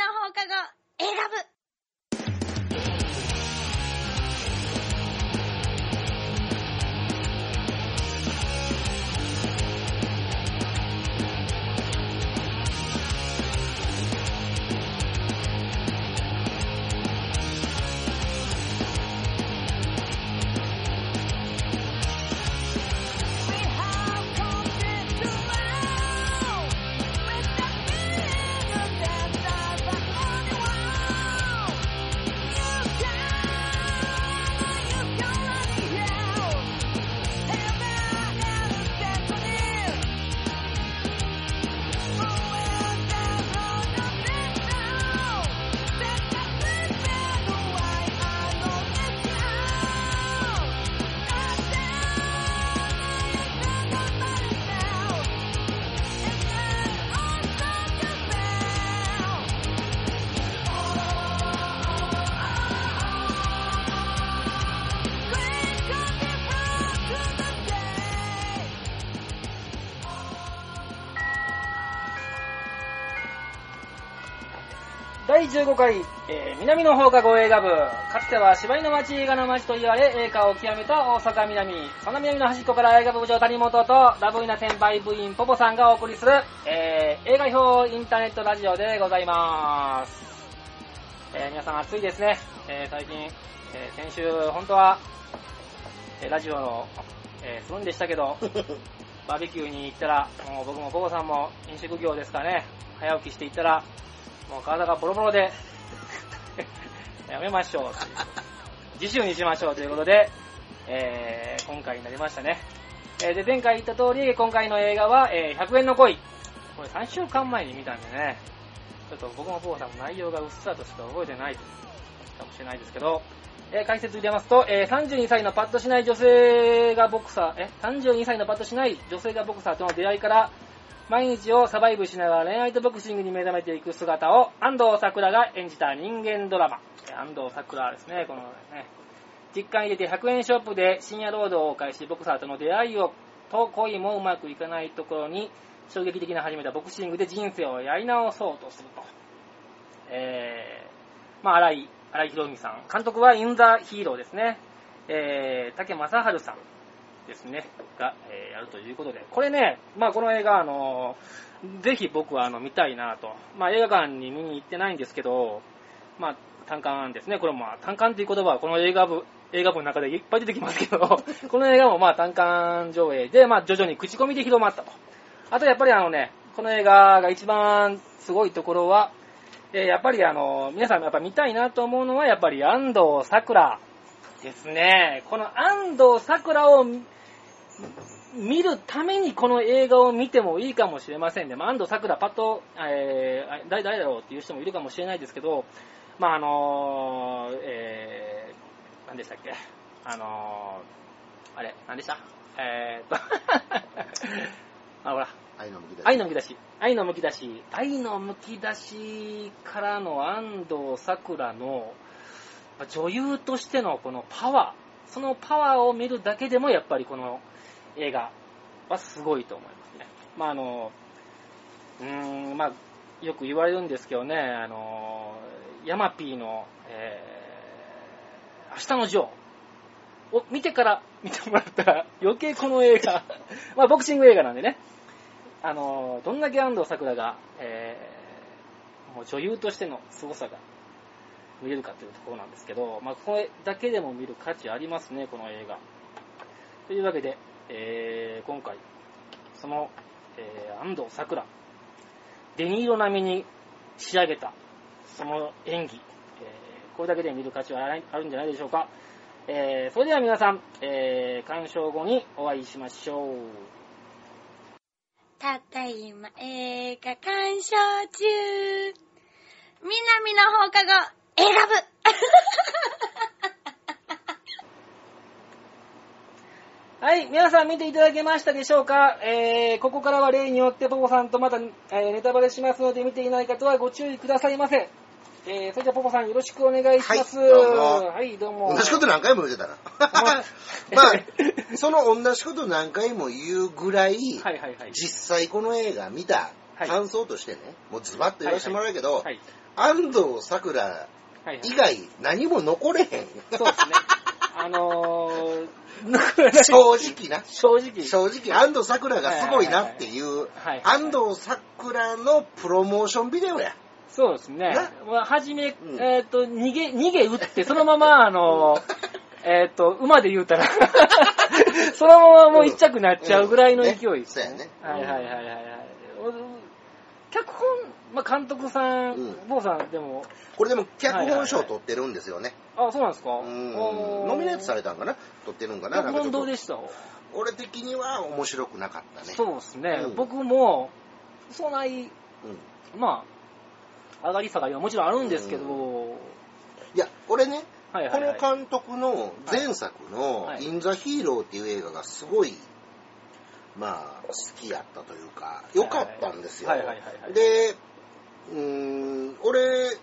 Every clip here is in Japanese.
の放課後選ぶ。第15回、えー南の放課後映画部。かつては芝居の街、映画の街と言われ、映画を極めた大阪南。その南の端っこから映画部部長谷本と、ラブイな先輩部員ポポさんがお送りする、えー映画表インターネットラジオでございます。えー皆さん暑いですね。えー最近、えー先週、本当は、えーラジオの、えーするんでしたけど、バーベキューに行ったら、もう僕もポポさんも飲食業ですかね、早起きして行ったら、もう体がボロボロで、やめましょうう。次週にしましょうということで、えー今回になりましたね。えーで、前回言った通り、今回の映画は、えー100円の恋。これ3週間前に見たんでね、ちょっと僕もポーさんも内容がうっすらとしか覚えてないかもしれないですけど、えー解説入れますと、えー32歳のパッとしない女性がボクサー、え、32歳のパッとしない女性がボクサーとの出会いから、毎日をサバイブしながら恋愛とボクシングに目覚めていく姿を安藤サクラが演じた人間ドラマ。安藤サクラですね、このね、実家に出て100円ショップで深夜労働を開始、ボクサーとの出会いを、と恋もうまくいかないところに、衝撃的な始めたボクシングで人生をやり直そうとすると。えー、まあ、荒井、荒井博美さん。監督はインザヒーローですね。えー、竹正春さんですね。が、えーやるということで。これね、まあ、この映画、あのーぜひ僕はあの見たいなと。まあ、映画館に見に行ってないんですけど、まあ、単館ですね。これもまあ、単館っていう言葉はこの映画部、映画部の中でいっぱい出てきますけど、この映画もまあ単館上映で、まあ徐々に口コミで広まったと。あとやっぱりあのね、この映画が一番すごいところは、えーやっぱりあの、皆さんやっぱ見たいなと思うのは、やっぱり安藤桜ですね。この安藤桜を見見るためにこの映画を見てもいいかもしれませんね。まあ、安藤桜パッと、えー、誰誰だろうっていう人もいるかもしれないですけど、まああのー、えー、何でしたっけ？あのー、あれ、何でした？えーっと、あ、ほら、愛のむき出し。愛のむき出し。愛のむき出し。愛のむき出しからの安藤桜のまあ女優としてのこのパワー。そのパワーを見るだけでもやっぱりこの映画はすごいと思いますね。まああの、うーん、まあよく言われるんですけどね、あの、ヤマピーの、えー、明日のジョーを見てから見てもらったら余計この映画、まあボクシング映画なんでね、あの、どんだけ安藤サクラが、えーもう女優としての凄さが見れるかというところなんですけど、まあ、これだけでも見る価値ありますね、この映画。というわけで、えー今回、その、えー安藤サクラ、デニーロ並みに仕上げた、その演技、えーこれだけで見る価値はあるんじゃないでしょうか。えーそれでは皆さん、えー鑑賞後にお会いしましょう。ただいま映画鑑賞中。南の放課後選ぶ はい、皆さん見ていただけましたでしょうか？えー、ここからは例によってポポさんとまた、えーネタバレしますので見ていない方はご注意くださいませ。えー、それじゃあポポさんよろしくお願いします。はいどうもはい、どうも。同じこと何回も言うてたな。ま まあ、その同じこと何回も言うぐらい、はいはいはい。実際この映画見たはい感想としてね、もうズバッと言わせてもらうけど、はい。安藤サクラはいはい以外何も残れへん。そうですね。あのー、正直な。正直。正直、安藤サクラがすごいなっていう。はい、安藤サクラのプロモーションビデオや。そうですね。はじめ、うん。えっ、と、逃げ、逃げ打って、そのまま、あのー、えっと、馬で言うたら、そのままもう一着になっちゃうぐらいの勢いですうん。うやね。はいはいはいはいはい。脚本、まあ、監督さん、うん。坊さんでも、これでも脚本賞取ってるんですよね。あ、そうなんですか？うん。ノミネートされたんかな？取ってるんかな？脚本どうででした？俺的には面白くなかったね。そうですね、うん。僕も、そんなに、うん。まあ、上がり下がりはもちろんあるんですけど、いや、俺ね、はいはいはい。この監督の前作のはい「イン・ザ・ヒーロー」っていう映画がすごい、まあ、好きやったというか、良かったんですよ。はいはいはいはい。で、うーん、俺、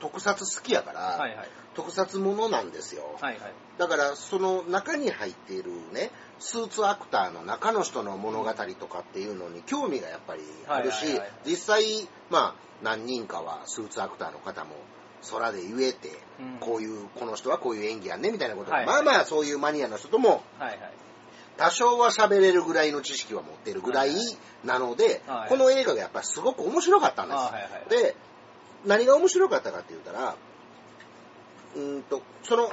特撮好きやから、はいはい。特撮ものなんですよ。はいはい。だから、その中に入っているね、スーツアクターの中の人の物語とかっていうのに興味がやっぱりあるしはいはいはい、実際、まあ、何人かはスーツアクターの方も空で言えて、うんこういう、この人はこういう演技やんね、みたいなことが、はいまあまあそういうマニアの人ともはいはい。多少は喋れるぐらいの知識は持ってるぐらいなので、はい。この映画がやっぱりすごく面白かったんです。あはいはい。で、何が面白かったかって言ったら、うーんと、その、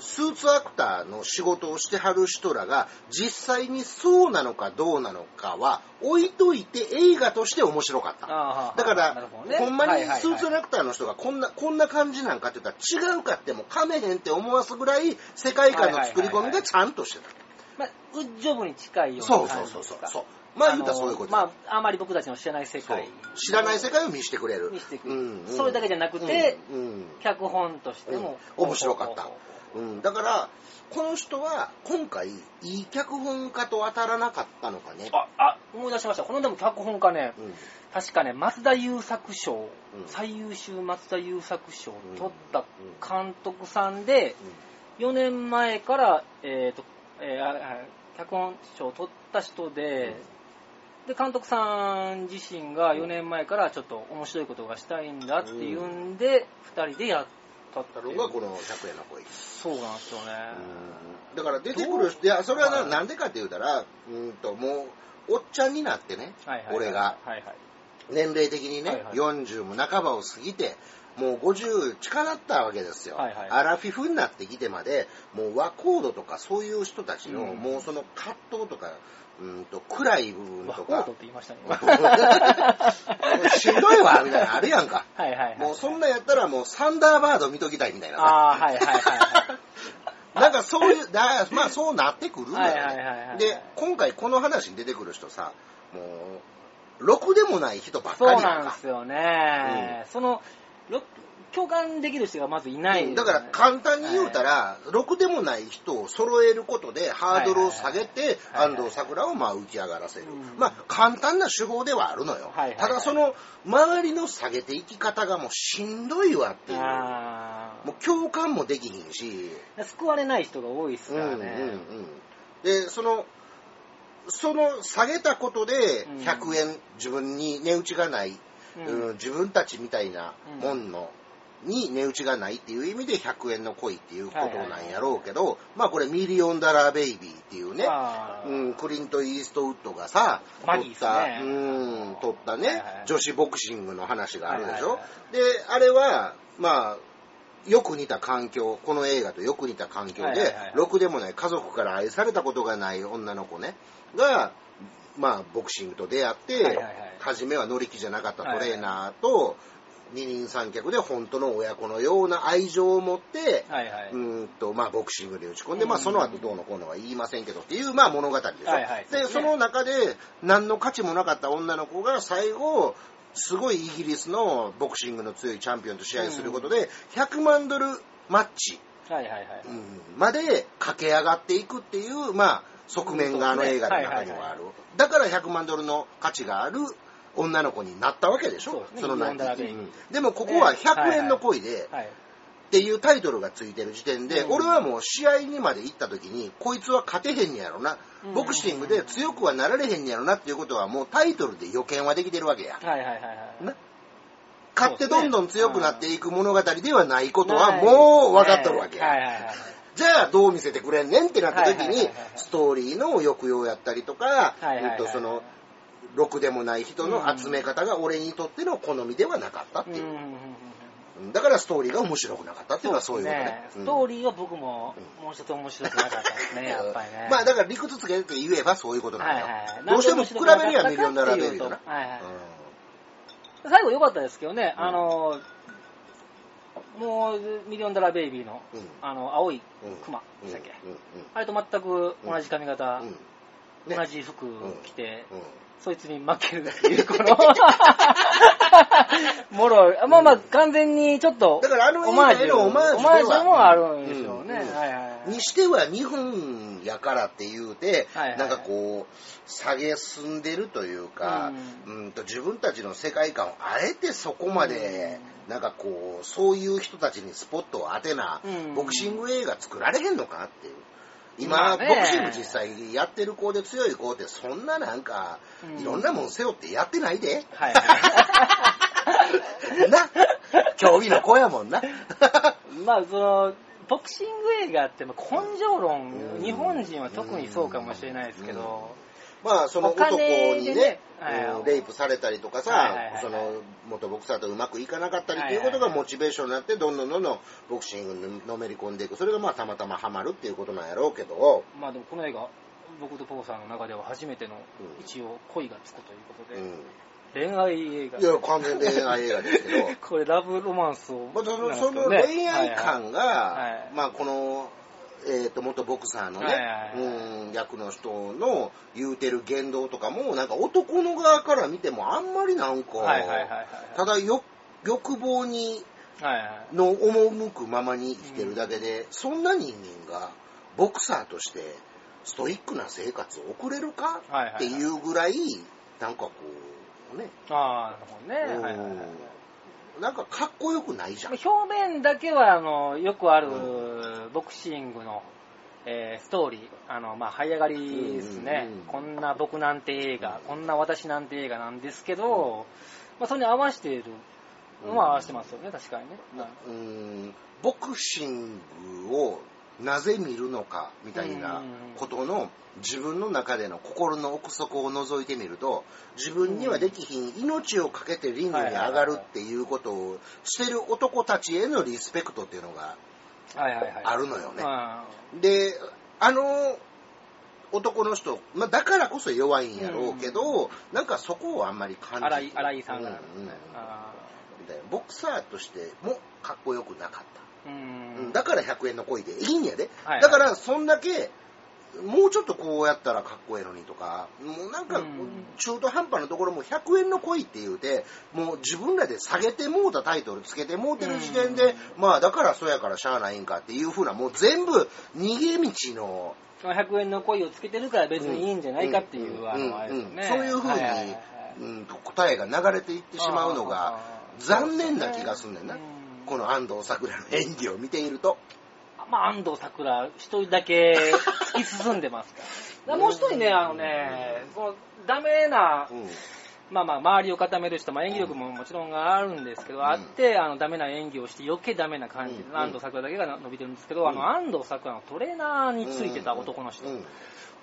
スーツアクターの仕事をしてはる人らが実際にそうなのかどうなのかは置いといて映画として面白かった。あーだからほどね。ほんまにはいはいはい。スーツアクターの人がこんな、こんな感じなんかって言ったら違うかっても噛めへんって思わすぐらい世界観の作り込みがちゃんとしてた。まあ、ウッジョブに近いようそうそうな感じですか。そう。そうそう。まあ言うたらそういうことあのまあ、あまり僕たちの知らない世そう。界。知らない世界を見せてくれる。見せてくれる。うんうん。それだけじゃなくてうんうん。脚本としても、うん。面白かった。うん、だから、この人は今回、いい脚本家と当たらなかったのかね。あ、あ、思い出しました。このでも脚本家ね、うん。確かね、松田優作賞、うん。最優秀松田優作賞をうん。取った監督さんで、4年前から、えっ、と、えー脚本賞を取った人で、で、監督さん自身が4年前からちょっと面白いことがしたいんだっていうんで、2人でやったっていう。のがこの100円の恋。そうなんですよね。うん。だから出てくる人、いや、それはなんでかって言うたら、うんと、もう、おっちゃんになってね、はいはいはい、俺が、はいはい。年齢的にね、はいはい。40も半ばを過ぎて、もう50近なったわけですよ。はいはいアラフィフになってきてまで、もう和コードとかそういう人たちの、うんもうその葛藤とか、うんと暗い部分とかワコードっ、て言いましたね。今しんどいわ、みたいなのあるやんか。はいはいはい。もうそんなんやったらもうサンダーバード見ときたいみたいなさ。ああ、はいはいはい。なんかそういう、だまあそうなってくるんだよね。はいはいはいはいで、今回この話に出てくる人さ、もう、ろくでもない人ばっかそうりやんかなんですよね。その、ろ共感できる人がまずいない、うんだから簡単に言うたら、ろくでもない人を揃えることでハードルを下げて、安藤サクラをまあ浮き上がらせるうん。まあ簡単な手法ではあるのよはいはいはい。ただその周りの下げていき方がもうしんどいわっていう。あもう共感もできひんし、あ。救われない人が多いですからね。うんうんうん。で、その、その下げたことでうん100円自分に値打ちがない、うん。うん自分たちみたいなもんの、に値打ちがないっていう意味で100円の恋っていうことなんやろうけど、まあこれミリオンダラーベイビーっていうね、うん、クリント・イーストウッドがさ、撮った、うん、撮ったね、はいはい。女子ボクシングの話があるでしょ。はいはいはで、あれは、まあ、よく似た環境、この映画とよく似た環境ではいはいはい、ろくでもない家族から愛されたことがない女の子ね、が、まあ、ボクシングと出会って、はいはいはい初めは乗り気じゃなかったトレーナーと、二人三脚で本当の親子のような愛情を持って、はいはい。うーんと、まあ、ボクシングで打ち込んで、まあ、うんその後どうのこうのは言いませんけどっていう、まあ、物語でしょ。はいはいで、その中で、何の価値もなかった女の子が最後、すごいイギリスのボクシングの強いチャンピオンと試合することで、100万ドルマッチ、はいはいはい。うんまで駆け上がっていくっていう、まあ、側面があの映画の中にはある。だから100万ドルの価値がある女の子になったわけでしょ？そそのミリオンダラー・ベイビーうん。でもここは100円の恋で、はい。っていうタイトルがついてる時点で、うん。俺はもう試合にまで行った時に、こいつは勝てへんねやろな、うん。ボクシングで強くはなられへんねやろなっていうことは、もうタイトルで予見はできてるわけや。はいはいはいはい。な？勝ってどんどん強くなっていく物語ではないことはもう分かっとるわけや。はいはいはい。じゃあどう見せてくれんねんってなった時にストーリーの抑揚やったりとか、えっとその、ろくでもない人の集め方が俺にとっての好みではなかったっていう。うん。うんうんうんだからストーリーが面白くなかったっていうのはそういうことね。ストーリーは僕もうもう一つ面白くなかったですね、やっぱりね。まあだから理屈つけて言えばそういうことなんだよ。はいはいどうしても比べるにはミリオンダラーベイビーだな。はいはい。うん。最後良かったですけどね、うん。あの、もう、ミリオンダラーベイビーの、うん。あの、青いうん。クマでしたっけ、うん。うん。あれと全く同じ髪型、うん。ね。同じ服着て、うんそいつに負けるっていう、この、もろい、まあまあ、完全にちょっと、だからあの映画へのオマージュマージュもあるんでしょうね。うん。はいはいはい。にしては日本やからって言うて、はいはい。なんかこう、下げすんでるというか、うん、と自分たちの世界観をあえてそこまで、なんかこう、そういう人たちにスポットを当てな、うん。ボクシング映画作られへんのかっていう。今、ボクシング実際やってる子で強い子ってそんななんか、うんいろんなもん背負ってやってないで。はいはい。な競技の子やもんな。まあ、その、ボクシング映画って、まあ根性論、うん日本人は特にそうかもしれないですけど、まあ、その男にねでね、レイプされたりとかさ、はいはいはいはい。その元ボクサーとうまくいかなかったりっていうことがモチベーションになって、どんどんどんどんボクシングにのめり込んでいく。それがまあたまたまハマるっていうことなんやろうけど、まあでもこの映画、僕とポーさんの中では初めてのうん。一応恋がつくということで、うん。恋愛映画。い。や、完全恋愛映画ですけど、これラブロマンスを、まあ、その恋愛感が、はいはいはい。まあこの、えー、と元ボクサーのね、はいはいはいうん役の人の言うてる言動とかもなんか男の側から見てもあんまりなんか、はいはいはいはいただよ欲望にはいはい。の赴くままに生きてるだけで、そんな人間がボクサーとしてストイックな生活を送れるかはいはいはい。っていうぐらいなんかこうね、ああ、なるほどね。うんはいはい。はいなんかかっこよくないじゃん。表面だけは、あの、よくあるうボクシングの、えーストーリー、あの、まあ、這い上がりですね、うんうんうん。こんな僕なんて映画、こんな私なんて映画なんですけど、まあ、それに合わせている。のは合わせてますよね、確かにね。うーん。ボクシングをなぜ見るのかみたいなことの自分の中での心の奥底を覗いてみると自分にはできひん命を懸けてリングに上がるっていうことをしてる男たちへのリスペクトっていうのが。あるのよね。あであの男の人、まあ、だからこそ弱いんやろうけど、なんかそこをあんまり感じ荒井荒井さんが、うんうんボクサーとしてもかっこよくなかった。だから100円の恋で。いいんやで。はいはい。だから、そんだけ、もうちょっとこうやったらかっこええのにとか、もうなんかうん、中途半端なところも100円の恋って言うて、もう自分らで下げてもうたタイトルつけてもうてる時点で、まあだからそうやからしゃあないんかっていうふうな、もう全部逃げ道の、その100円の恋をつけてるから別にいいんじゃないかっていう、あの、あれですよね。そういうふうに、はいはいはいうん答えが流れていってしまうのが、残念な気がすんねんな。うんこの安藤サクラの演技を見ていると。まあ、安藤サクラ、一人だけ突き進んでますから。だからもう一人ね、あのね、その、ダメなう、ん。まあまあ、周りを固める人、まあ演技力ももちろんあるんですけど、うん。あって、あの、ダメな演技をして余計ダメな感じで、うん。安藤サクラだけが伸びてるんですけど、うん。あの、安藤サクラのトレーナーについてた男の人、うん。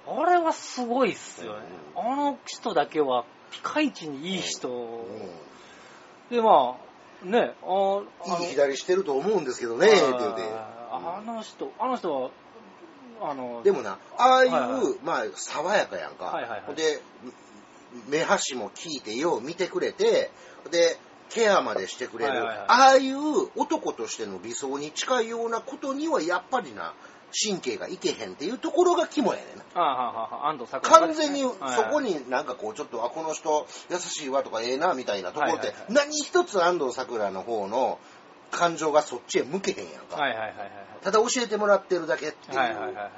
あれはすごいっすよね。うあの人だけは、ピカイチにいい人。うん。で、まあ、ね、ああのいい左してると思うんですけどね、って言うて。ああの人、あの人は、あの、でもな、ああいう、はいはいまあ、爽やかやんか。はいはいはいで、目端も聞いてよう見てくれて、で、ケアまでしてくれる、はいはいはいああいう男としての理想に近いようなことには、やっぱりな、神経がいけへんっていうところが肝やねんな。ああ、はあ完全にそこに、になんかこうちょっと、あ、この人優しいわとかええなみたいなところってはいはいはい何一つ安藤サクラの方の感情がそっちへ向けへんやんか。はいはいはいはい。ただ教えてもらってるだけっていう。はいはいはいはい。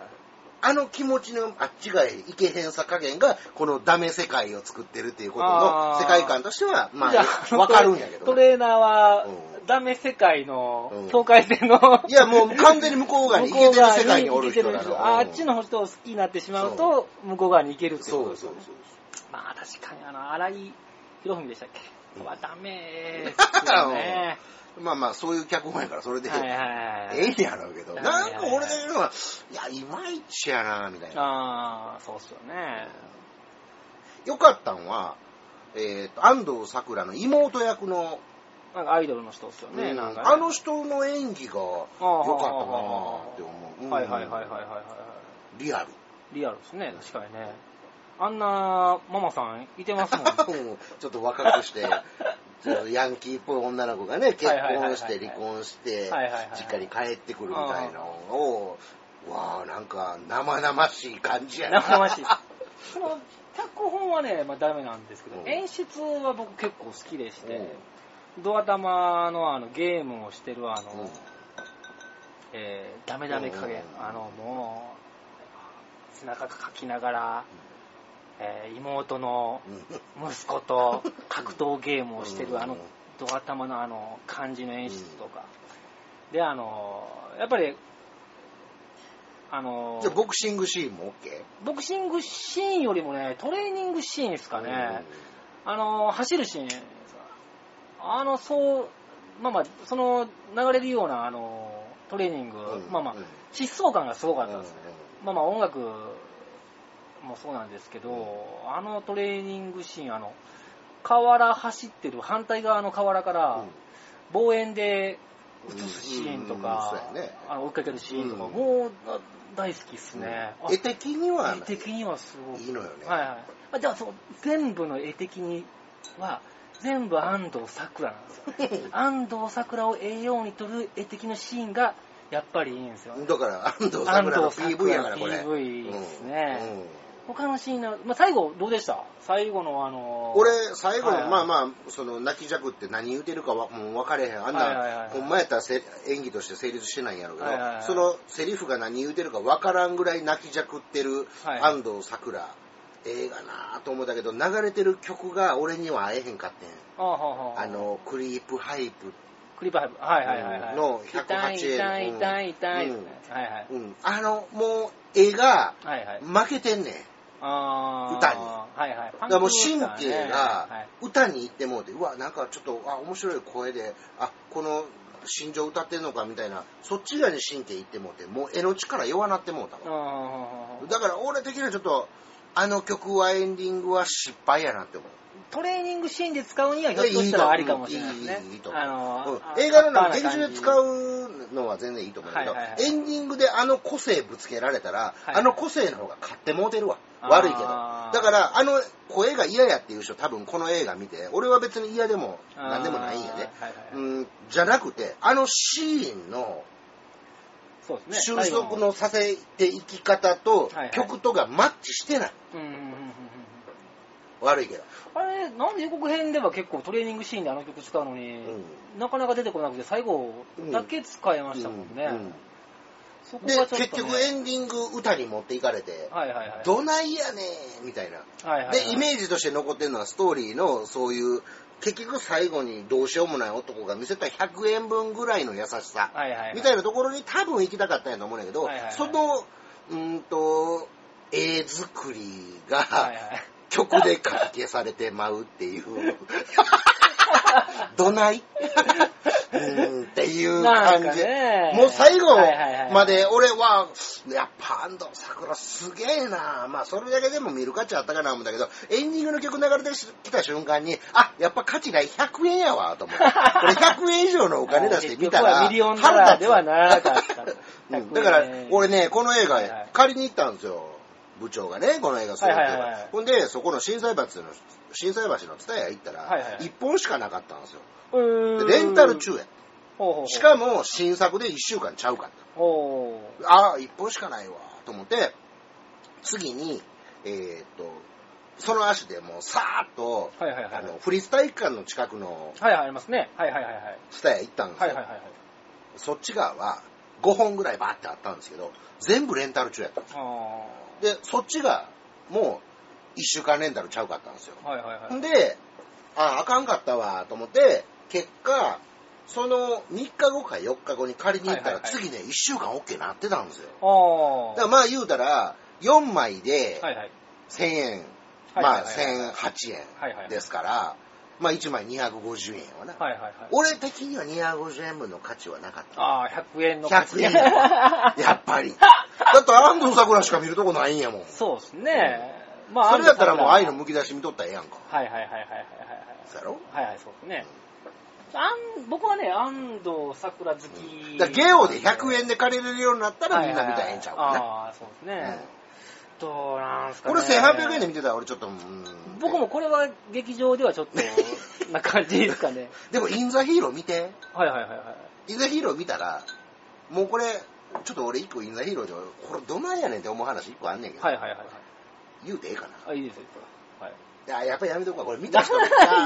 あの気持ちのあっちがいけへんさ加減が、このダメ世界を作ってるっていうことの世界観としては、まあ、わかるんやけどね。トレーナーはう、んダメ世界のうん境界線の、いや、もう完全に向こう側に行けてる世界におる人な向こう側に行けてるの。ああっちの人を好きになってしまうと、向こう側に行けるってことですよねそうそう。まあ確かにあの、荒井博文でしたっけ？うんはダメよね。まあまあ、そういう脚本やから、それで、はいはいはい。ええんやろうけど、はいなんか俺だけのは、いや、いまいちやな、みたいな。ああ、そうっすよね。よかったんは、えっ、と、安藤サクラの妹役の、なんかアイドルの人っすよね、うんなんかね。あの人の演技があー良かったなって思う。うんはいはいはいはいはいはい。リアル。リアルですね、確かにね。あんなママさんいてますもん。うんちょっと若くして、ちょっとヤンキーっぽい女の子がね、結婚して離婚して実家に帰ってくるみたいなのを、わあなんか生々しい感じやな。生々しい。その脚本はね、まあダメなんですけど、うん。演出は僕結構好きでして、うん。ドア玉のあのゲームをしてるあの、うん。えーダメダメ加減、うん。あのもう、背中かきながら、えー妹のうん。息子と格闘ゲームをしてうん。るあのドア玉のあの感じの演出とか、であのやっぱりあのじゃあボクシングシーンも OK? ボクシングシーンよりもねトレーニングシーンですかね、あの走るシーンあのそうまあまあその流れるようなあのトレーニング、うん。まあまあうん。疾走感がすごかうんったです、まあまあ音楽もそうなんですけど、あのトレーニングシーン、あの、河原走ってる反対側の河原から望遠で映すシーンとか、うんうんうんそうやねあの追っかけるシーンとか、うんもうあ大好きっすね。あ絵的には絵的にはすごく。いいのよね。はいはい。あじゃあそう、全部の絵的には、全部安藤サクラなんですよ。安藤サクラを栄養に撮る絵的なシーンが、やっぱりいいんですよ。だから、安藤サクラの PV やから、ラこれ。PV ですね。うんうん他のシーンな、まあ、最後どうでした？最後のあのー俺、最後の、はいはい。まあまあ、その、泣き弱って何言うてるかはもう分かれへん。あんな、はいはいはいはい。ほんまやったらせ演技として成立してないんやろうけど、はいはいはい。そのセリフが何言うてるか分からんぐらい泣き弱ってるはい。安藤サクラ。映画なぁと思ったけど、流れてる曲が俺には合えへんかってん。あははあの、クリープハイプ。クリープハイプ。はいはいはいはい。の108痛い痛い痛い痛い、うん。はいはい。うん。あの、もう、絵がはいはい。負けてんねん。あー歌に。はいはい。だからもう神経がはい歌に行ってもうて、うわ、なんかちょっと、あ、面白い声で、あ、この心情歌ってんのかみたいな、そっち側に神経行ってもうて、もう絵の力弱なってもうたわ。だから俺的にはちょっと、あの曲はエンディングは失敗やなって思う。トレーニングシーンで使うにはひょっとしたらありかもしれないですね。いいいいと思う。あのーうん。あ映画の劇場で使うのは全然いいと思うけど、はいはいはいエンディングであの個性ぶつけられたら、はいあの個性の方が勝ってもうてるわ。悪いけど。だから、あの声が嫌やっていう人多分この映画見て、俺は別に嫌でも何でもないんやね。あーはいはいはいうん、じゃなくて、あのシーンの収束のさせていき方とはいはい曲とがマッチしてない。うんうんうんうんうん悪いけど。あれ、なんで予告編では結構トレーニングシーンであの曲使うのに、うなかなか出てこなくて、最後だけ使えましたもんね。うんがちょっと、ね、結局エンディング歌に持っていかれて、はいはいはい。どないやねんみたいな。はいはいはい、で、イメージとして残ってるのはストーリーのそういう、結局最後にどうしようもない男が見せた100円分ぐらいの優しさ、はいはいはい、みたいなところに多分行きたかったんやと思うんだけど、はいはいはいその、うーんと、絵作りが、はいはい。曲でかき消されてまうっていう。どない？うんっていう感じ。ねもう最後まで俺は、やっぱ安藤桜すげえなまあそれだけでも見る価値あったかな思うんだけど、エンディングの曲流れてきた瞬間に、あ、やっぱ価値が100円やわ、と思って。これ100円以上のお金出してみたら、ミリオンダラーではなかった。うんだから、俺ね、この映画、借りに行ったんですよ。部長がね、この映画するってはいはいはいほんで、そこの震災橋の、震災橋のツタヤ行ったら、はいはいはい1本しかなかったんですよ。うーんでレンタル中や。ほうほうほうしかも、新作で1週間ちゃうかった。ほうああ、1本しかないわ、と思って、次に、えーっと、その足でもうさーっと、はいはいはい。あの、フリス体育館の近くのはいはい、ありますね。はいはいはいはい。ツタヤ行ったんですよ。はいはいはいはい。そっち側は5本ぐらいバーってあったんですけど、全部レンタル中やったんですよあで、そっちが、もう、一週間レンタルちゃうかったんですよ。あ。はいはいはい。んで、あ、あかんかったわ、と思って、結果、その3日後か4日後に借りに行ったら、次ね、1週間 OK なってたんですよ。ああ。だからまあ言うたら、4枚ではいはい。1000円、はいまあはいはいはい1008円。ですから、まあ1枚250円やわな。はいはいはい。俺的には250円分の価値はなかった。ああ、100円の価値100円やわ やっぱり。だって安藤桜しか見るとこないんやもん。そうですね。まそれだったらもう愛のはいむき出し見とったらええやんか。はいはいはいはいはいはい。そうやろ？はいはい、そうですね。あん僕はね、安藤桜好き。だからゲオで100円で借りれるようになったらみんな見たらええんちゃうかな。ああ、そうですね。どうなんすかね。俺1800円で見てたら俺ちょっと、うん僕もこれは劇場ではちょっと、な感じですかね。でもインザヒーロー見て。はいはいはいはい。インザヒーロー見たら、もうこれ、ちょっと俺一個インザヒーローで、これどないやねんって思う話一個あんねんけど、はいはいはいはい。言うてええかな。あ、いいですよ、はい。いや、やっぱりやめとくわ。これ見た人に。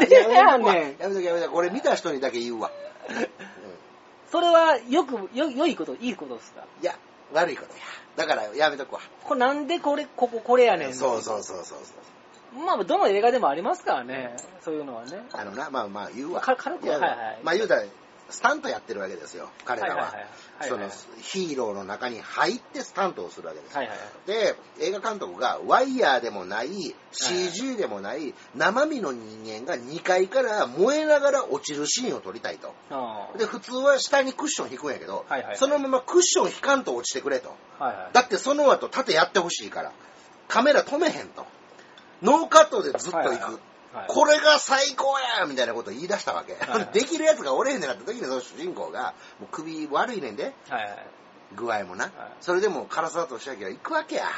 ややめとくわやめとくやめとく。これ見た人にだけ言うわ。うんそれは、よく、よ、良いこと、いいことですか？いや、悪いことや。だからやめとくわ。これなんでこれ、こここれやねん。そうそうそうそうそう。まあ、どの映画でもありますからね。そういうのはね。あのな、まあまあ言うわ。か軽くいやはいはいまあ言うたら、スタントやってるわけですよ、彼らは。そのヒーローの中に入ってスタントをするわけですよ。はいはいはい。で、映画監督がワイヤーでもない、CG でもない、生身の人間が2階から燃えながら落ちるシーンを撮りたいと。あで、普通は下にクッション引くんやけど、はいはいそのままクッション引かんと落ちてくれと。あ。はいはい。だってその後縦やってほしいから、カメラ止めへんと。ノーカットでずっと行く。はいはいはいこれが最高やみたいなことを言い出したわけ。はいはいできるやつがおれへんねんなった時にその主人公が、もう首悪いねんで、はいはい。具合もな。はいそれでも唐沢寿明は行くわけや。は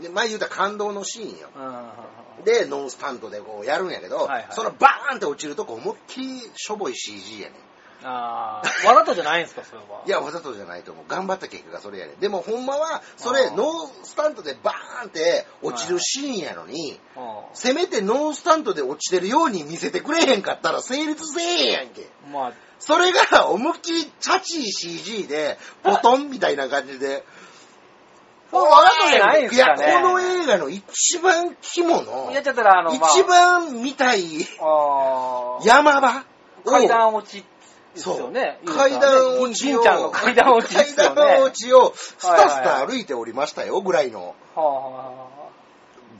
い。で、前言うたら感動のシーンよ。うん。で、ノンスタントでこうやるんやけど、はいはいそのバーンって落ちるとこ思いっきりしょぼい CG やねん。ああ、わざとじゃないんですか、それは。いや、わざとじゃないと思う。頑張った結果がそれやねん。でもほんまは、それ、ノースタントでバーンって落ちるシーンやのに、うせめてノースタントで落ちてるように見せてくれへんかったら成立せえへんやんけ。ん。まあ、それが思いっきりチャチー CG で、ボトンみたいな感じで。そうわざとじゃないんすかねいや、この映画の一番肝の、やっちゃったら、あの、まあ、一番見たい山場を階段落ちですそうよね。階段落ちを、銀ちゃんの階段落ちね。階段落ちをスタスタ歩いておりましたよ、ぐらいの。はあはあはあ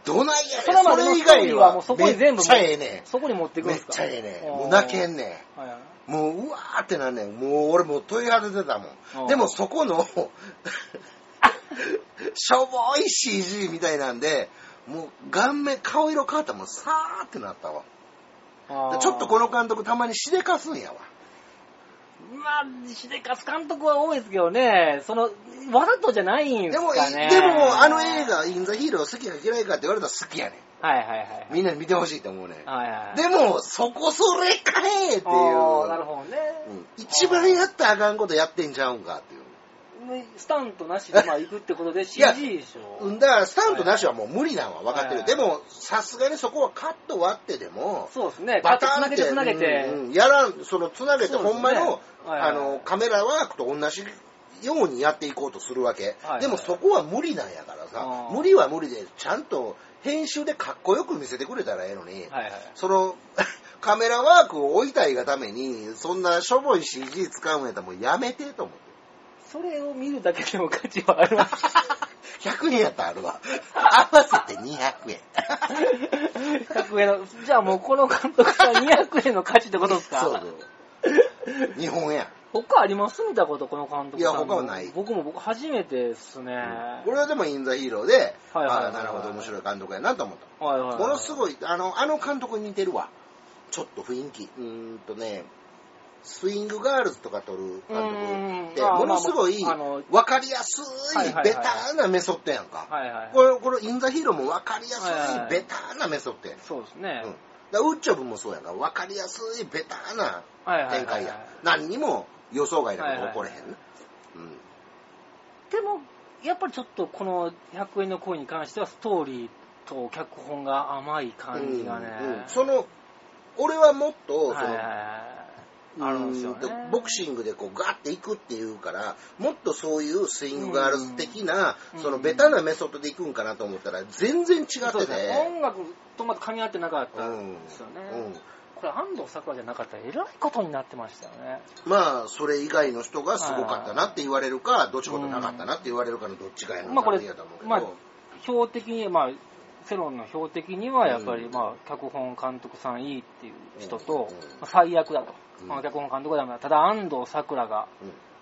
どないやそれそれ以外はもうそこに全部めっちゃええねそこに持って。くんですかめっちゃええねん。もう泣けんねはいはいん。もう、うわーってなんねん。もう俺もう問い果ててたもん。でもそこの、しょぼい CG みたいなんで、もう顔面、顔色変わったらもうさーってなったわ。ちょっとこの監督たまにしでかすんやわ。まあ、しでかす監督は多いですけどね、その、わざとじゃないんでですも、かね。でもあの映画、インザヒーロー好きか嫌いかって言われたら好きやねん。はいはいはい。みんなに見てほしいと思うねん。はいはい。でも、そこそれかえっていう。なるほどね。うん一番やったらあかんことやってんちゃうんかっていう。スタントなしでまあ行くってことで CG やでしょ。うんだから、スタントなしはもう無理なんは分かってる。はいでも、さすがにそこはカット割ってでも、そうですね。バタンって、つなげてやらん、その、つなげて、ほんまの、はいはいあの、カメラワークと同じようにやっていこうとするわけ。はいでもそこは無理なんやからさ無理は無理で、ちゃんと編集でかっこよく見せてくれたらええのに、はいはい。その、カメラワークを置いたいがために、そんなしょぼい CG 使うんやったらもうやめてと思って。それを見るだけでも価値はあります。100円やったらあるわ。合わせて200円。100円の、じゃあもうこの監督は200円の価値ってことですか？そうそう。日本や。他あります？見たこと、この監督さんのいや他はない僕も僕初めてですね。これはでもインザヒーローで、はいはいはいああなるほど面白い監督やなと思った。はいはいはい。ものすごい、あの、あの監督に似てるわ。ちょっと雰囲気。うーんとね、スイングガールズとか撮る監督って、うんものすごい分かりやすはいベタなメソッドやんか。これ、これ、インザヒーローも分かりやすはいベタなメソッドやん。そうですね。うんだウッチョブもそうやんか。分かりやすいベターな展開や。何にも予想外なこと起これへんな。うんでも、やっぱりちょっとこの100円の恋に関してはストーリーと脚本が甘い感じがね。うんうんその、俺はもっと、その、あるんですよねうん。ボクシングでこうガッていくっていうから、もっとそういうスイングガールズ的な、うんそのベタなメソッドでいくんかなと思ったら、全然違ってて。ね。音楽とまた噛み合ってなかったうんんですよね。うんこれ安藤サクラじゃなかったらえらいことになってましたよね。まあ、それ以外の人がすごかったなって言われるか、どっちことなかったなって言われるかのどっちかやのまあこれ。まあ標的に、まあ、世論の標的にはやっぱり、うんまあ、脚本監督さんいいっていう人と、最悪だと。脚本監督はダメだ。ただ安藤サクラが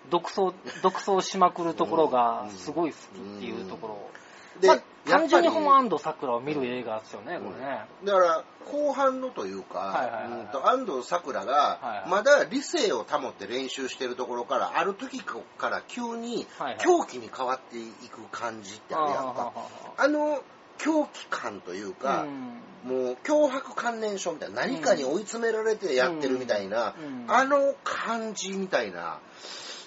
独走、独走しまくるところがすごい好きっていうところ。を。で、まあ、単純にやっぱりほんま安藤サクラを見る映画ですよね、これね。だから、後半のというか、はいはいはいうんと安藤サクラはいがは、い。まだ理性を保って練習してるところから、ある時から急に狂気に変わっていく感じってあるやんか。あの狂気感というか、うんもう脅迫観念症みたいな、何かに追い詰められてやってるみたいな、うんあの感じみたいな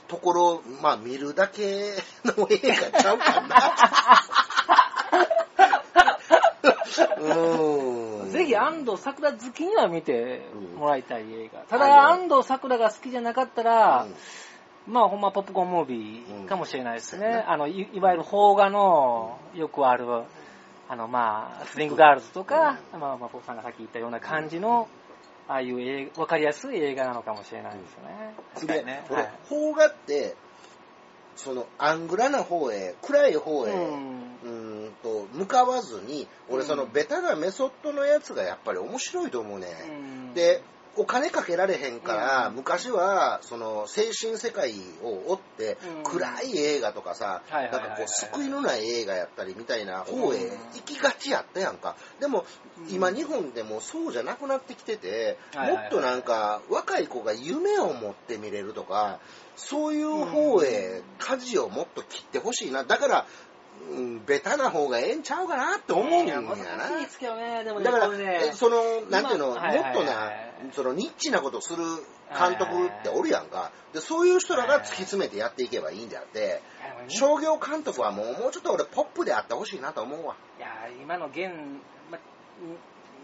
ところ、まあ見るだけの映画ちゃうかな。うん。ぜひ安藤サクラ好きには見てもらいたい映画。たあだの安藤サクラが好きじゃなかったら、うんまあほんまポップコーンムービーかもしれないですね。うんあのい、いわゆる邦画のよくある、あのまあ、スリングガールズとか、まあまあ、ポップさんがさっき言ったような感じの、ああいう映画わかりやすい映画なのかもしれないですよね。確かにね。俺、はい邦画って、その、アングラな方へ、暗い方へ、うんと、向かわずに、俺、その、ベタなメソッドのやつがやっぱり面白いと思うね。うんで、お金かけられへんから、うん昔は、その、精神世界を追って、うん。暗い映画とかさ、なんかこう、救いのない映画やったりみたいな方へうん。行きがちやったやんか。でも、うん。今日本でもそうじゃなくなってきてて、もっとなんか、若い子が夢を持って見れるとか、そういう方へ舵をもっと切ってほしいな。だから、うん、ベタな方がええんちゃうかなって思うんやな。い難しいですけどね、でもね、だから、ねえその、なんていうの、もっとな、そのニッチなことする監督っておるやんか。で、そういう人らが突き詰めてやっていけばいいんであって、商業監督はもう、もうちょっと俺ポップであってほしいなと思うわ。いやー今の現、ま、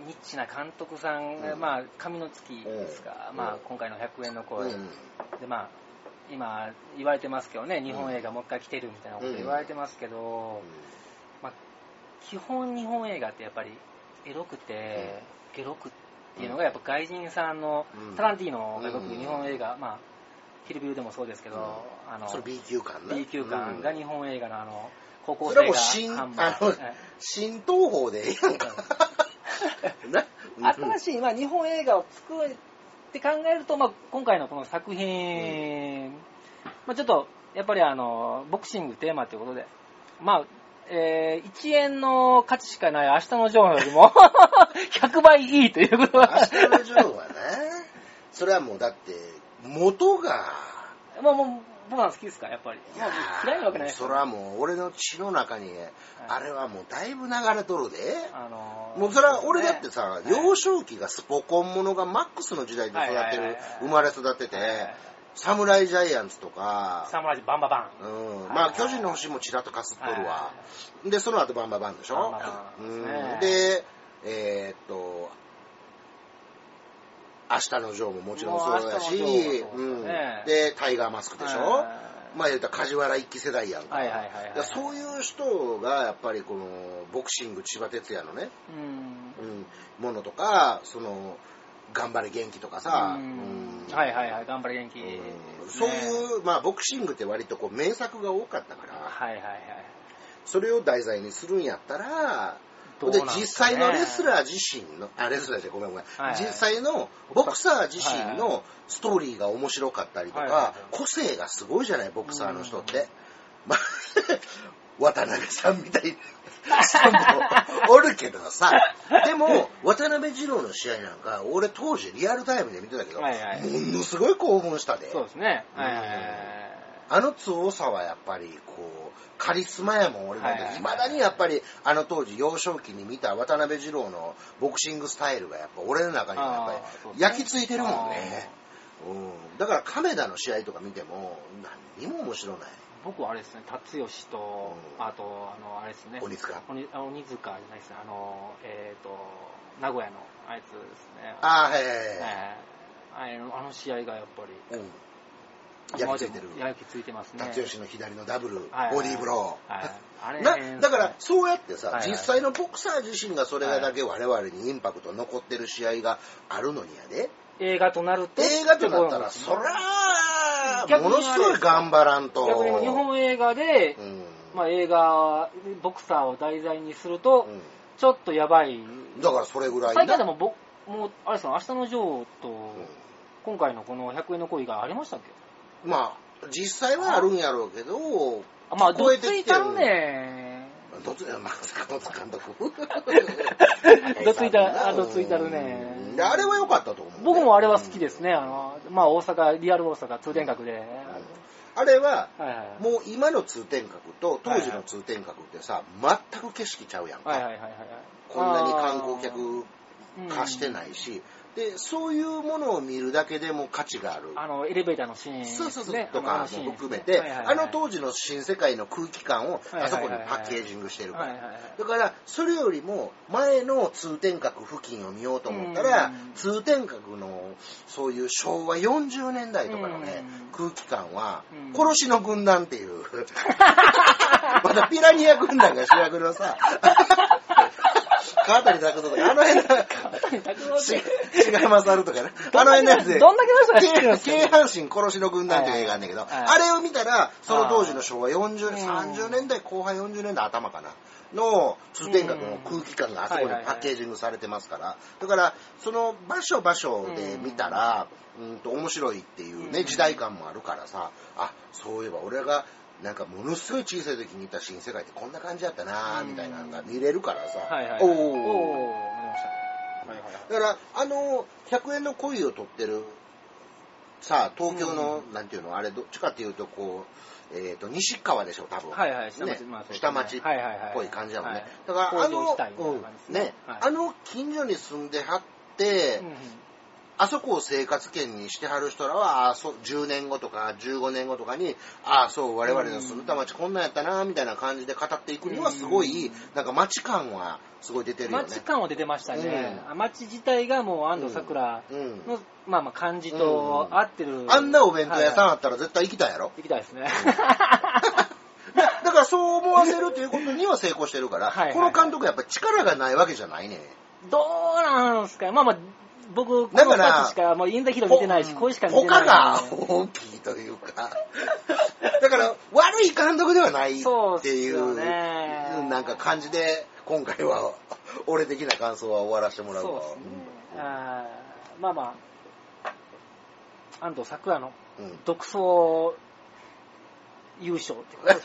ニッチな監督さんが、うんまあ、神の月ですか、うんまあ、今回の100円のう声、ん。で、まあ、今、言われてますけどね、日本映画もう一回来てるみたいなこと言われてますけど、まあ、基本日本映画ってやっぱり、エロくて、ゲロくっていうのが、やっぱ外人さんの、うん。タランティーノがよくうん。日本映画、まあ、キルビルでもそうですけど、うん。あの、それ B 級感な。B 級感が日本映画のあの、高校それ生がはもう新、東宝でええやんか。な。新しい、まあ、日本映画を作るって考えると、まあ、今回のこの作品、まあ、ちょっと、やっぱりあの、ボクシングテーマということで、まあ、えー、1円の価値しかない明日のジョーよりも、100倍いいということは、明日のジョーはね、それはもうだって、元が、まあもう、僕は好きですか、やっぱり。まあ、嫌いなわけないです。それはもう俺の血の中に、あれはもうだいぶ流れとるで。あのもうそれは俺だってさ、はい。幼少期がスポコンものがマックスの時代で育ってる生まれ育っててはい、サムライジャイアンツとか、サムライズバンババン。うん、はいまあ巨人の星もちらっとかすっとるわ。で、その後バンババンでしょ？バンババンうんですね。で、えーっと、明日のジョーももちろんそうだし、もうううん。ねで、タイガーマスクでしょ？はいまあ言うたら梶原一騎世代やんか。そういう人がやっぱりこのボクシング千葉哲也のね、うん。うん、ものとか、その、頑張れ元気とかさ、うん。うん。はいはいはい、頑張れ元気、うん。そういう、まあボクシングって割とこう名作が多かったから、はいはいはい。それを題材にするんやったら、でどうなんすかね。実際のレスラー自身の、あ、レスラーじゃごめんごめん、はい。はい実際のボクサー自身はい。のストーリーが面白かったりとか、はいはいはい。個性がすごいじゃない、ボクサーの人って。まあ、渡辺さんみたいな 人もおるけどさ、でも、渡辺二郎の試合なんか、俺当時リアルタイムで見てたけど、はいはい。ものすごい興奮したで。そうですね。うんはいはいはいあの強さはやっぱりこう、カリスマやもん、俺なんて。はいはいはい未だにやっぱり、あの当時幼少期に見た渡辺二郎のボクシングスタイルがやっぱ俺の中にはやっぱりね焼き付いてるもんね。うん、だから亀田の試合とか見ても、何にも面白ない。僕はあれですね、達吉と、うんあと、あの、あれですね。鬼塚鬼塚じゃないですね。あの、えっ、と、名古屋のあいつですね。ああ、はいはいあの試合がやっぱり、うん。焼き付いてる。焼き付いてますね。達吉の左のダブル、はいボディーブロー。はいあれなだから、そうやってさ、はいはい実際のボクサー自身がそれだけ我々にインパクト残ってる試合があるのにやで、映画となると、映画となったら、そりゃ逆にものすごい頑張らんと。逆に日本映画で、うん。まあ映画、ボクサーを題材にすると、うんちょっとやばい。だからそれぐらい最近なでも僕、もう、あれですか、明日のジョーと、今回のこの100円の恋がありましたっけ？まあ、実際はあるんやろうけど、あまあ、どっついたえてきてるるね。どつ、まあ、坂本監督。どついたあどついたるねあれは良かったと思う。僕もあれは好きですね。あの、まあ、大阪、リアル大阪通天閣で。あれは。もう今の通天閣と当時の通天閣ってさ、全く景色ちゃうやんか。こんなに観光客うん化してないし、で、そういうものを見るだけでも価値がある。あの、エレベーターのシーン、そうそうそう、ねとかも含めて、あの当時の新世界の空気感をあそこにパッケージングしてるから。だから、それよりも前の通天閣付近を見ようと思ったらうん、通天閣のそういう昭和40年代とかのねうん、空気感はうん、殺しの軍団っていう、またピラニア軍団が主役のさ、川谷拓人とか、あの辺の、し志賀勝とかね、あの辺のやつで、どんだけの人が知ってるんですか京阪神殺しの軍団っていう映画あんねんけど、はい。はいあれを見たら、その当時の昭和40年、うん。30年代後半40年代頭かな、の通天閣の空気感があそこにパッケージングされてますから、だから、その場所場所で見たら、うんと面白いっていうね、うん。時代感もあるからさ、あ、そういえば俺が、なんかものすごい小さい時にいた新世界ってこんな感じだったなみたいなのが見れるからさ、はいはい。おーおー見ましたね。はいはいはい。だから、あの、100円の恋を取ってる、さあ、東京の、なんていうの、あれ、どっちかっていうと、こう、えっ、と、西川でしょ、多分。はいはい、下ね町、まあね下町っはいはいはい。ぽい感じだもんね。はいだから、あの、工場地帯みたいな感じですねうんね、はいあの近所に住んではって、うんうんあそこを生活圏にしてはる人らは、あそう10年後とか15年後とかに、ああ、そう、我々の住んでた街こんなんやったな、みたいな感じで語っていくには、すごい、なんか街感はすごい出てるよね。街感は出てましたね。街自体がもう安藤桜うん。の、まあまあ感じと合ってる。あんなお弁当屋さんはいあったら絶対行きたいやろ、行きたいですね。だ だからそう思わせるということには成功してるから、はいはいこの監督やっぱり力がないわけじゃないね。どうなんすかまあまあ、僕、この2つしか、もうインザヒーロー見てないし、これしか見てない。他が大きいというか、だから悪い監督ではないっていよう、ね。なんか感じで、今回は 俺的な感想は終わらせてもらうわ。そうですね。まあまあ、安藤桜のうん。独走優勝ってことです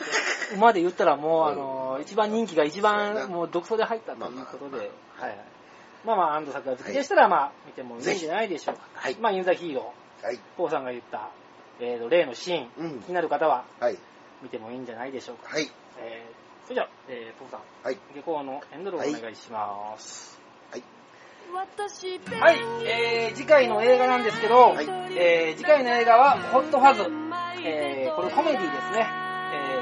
よ。馬で言ったらもう、あの、一番人気が一番もう独走で入ったということで、はい。まあまあ、安藤桜好きでしたら、まあ、見てもいいんじゃないでしょうか。はいまあ、インザヒーロはい。ー、ポーさんが言った、えーと、例のシーン、うん気になる方ははい。見てもいいんじゃないでしょうか。はい。えー、それじゃあ、えー、ポーさん、はい。下校のエンドロールお願いします。はい。はい、えー、次回の映画なんですけど、はいえー、次回の映画は、ホットファズ。えー、これコメディですね。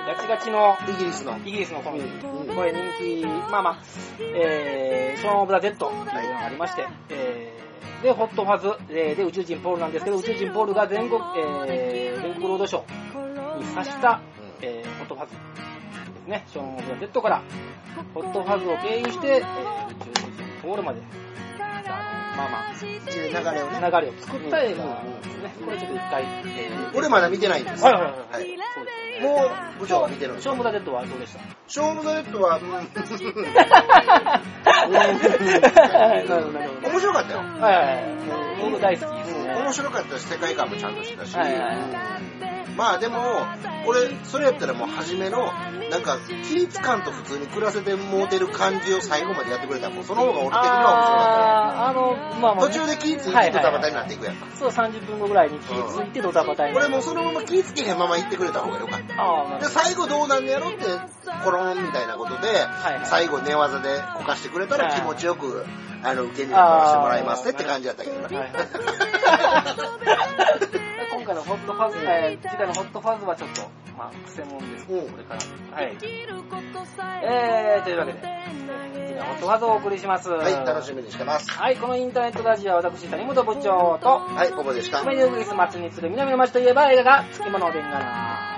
えー、ガチガチのイギリスの。イギリスのコメディ。うんこれ人気、まあまあ、えー、ショーン・オブ・ザ・デッドというのがありまして、えー、で、ホットファズ、えーで、宇宙人ポールなんですけど、宇宙人ポールが全国、えー、全国ロードショーに刺した、えー、ホットファズですね。ショーン・オブ・ザ・デッドから、ホットファズを経由して、えー、宇宙人ポールまで、まあまあ、っていう流れをね。流れを作った映画ですね。これちょっと一回、えー、俺まだ見てないんです。はいはいはいはいそうですもう、部長は見てるんですショーン・オブ・ザ・デッドはどうでした？ショーン・オブ・ザ・レッドは、面白かったよ。はいはいはい。僕大好きですね。面白かったし、世界観もちゃんとしてたし。はいはいまあでも、俺、それやったらもう初めの、なんか、気使かんと普通に暮らせてもうてる感じを最後までやってくれたら、もうその方が俺的にはあーあの、まあまあ、面白かった。途中で気ついてドタバタになっていくやんか。そう、30分後ぐらいに気づいてドタバタに。俺もうそのまま気つけへんまま行ってくれた方がよかった。で。最後どうなんねやろって、コロンみたいなことで、はい最後寝技でこかしてくれたらはい気持ちよく、あの、受け身を取らせてもらいますねって感じだったけどな。はいはい今回のホットファズ、えー次回のホットファズはちょっと、まあ、癖もんですこれから。はい。えー、というわけで、次回ホットファズをお送りします。はい、楽み。しみにしてます。はい、このインターネットラジオは私、谷本部長と、はい、ポポでした。コメディウグリス街に次ぐ南の街といえば映画がつきものでんがな。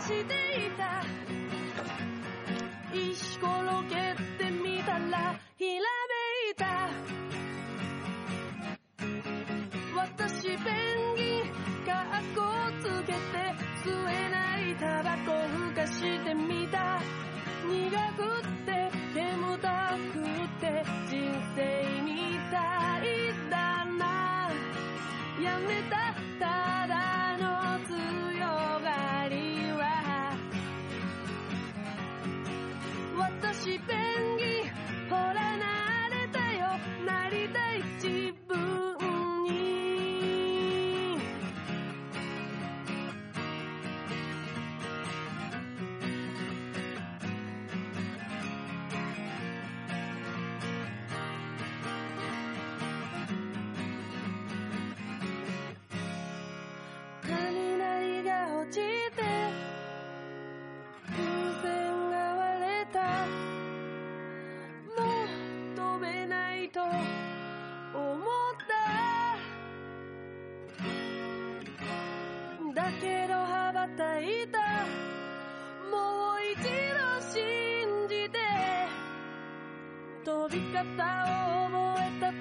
飛び方を覚えた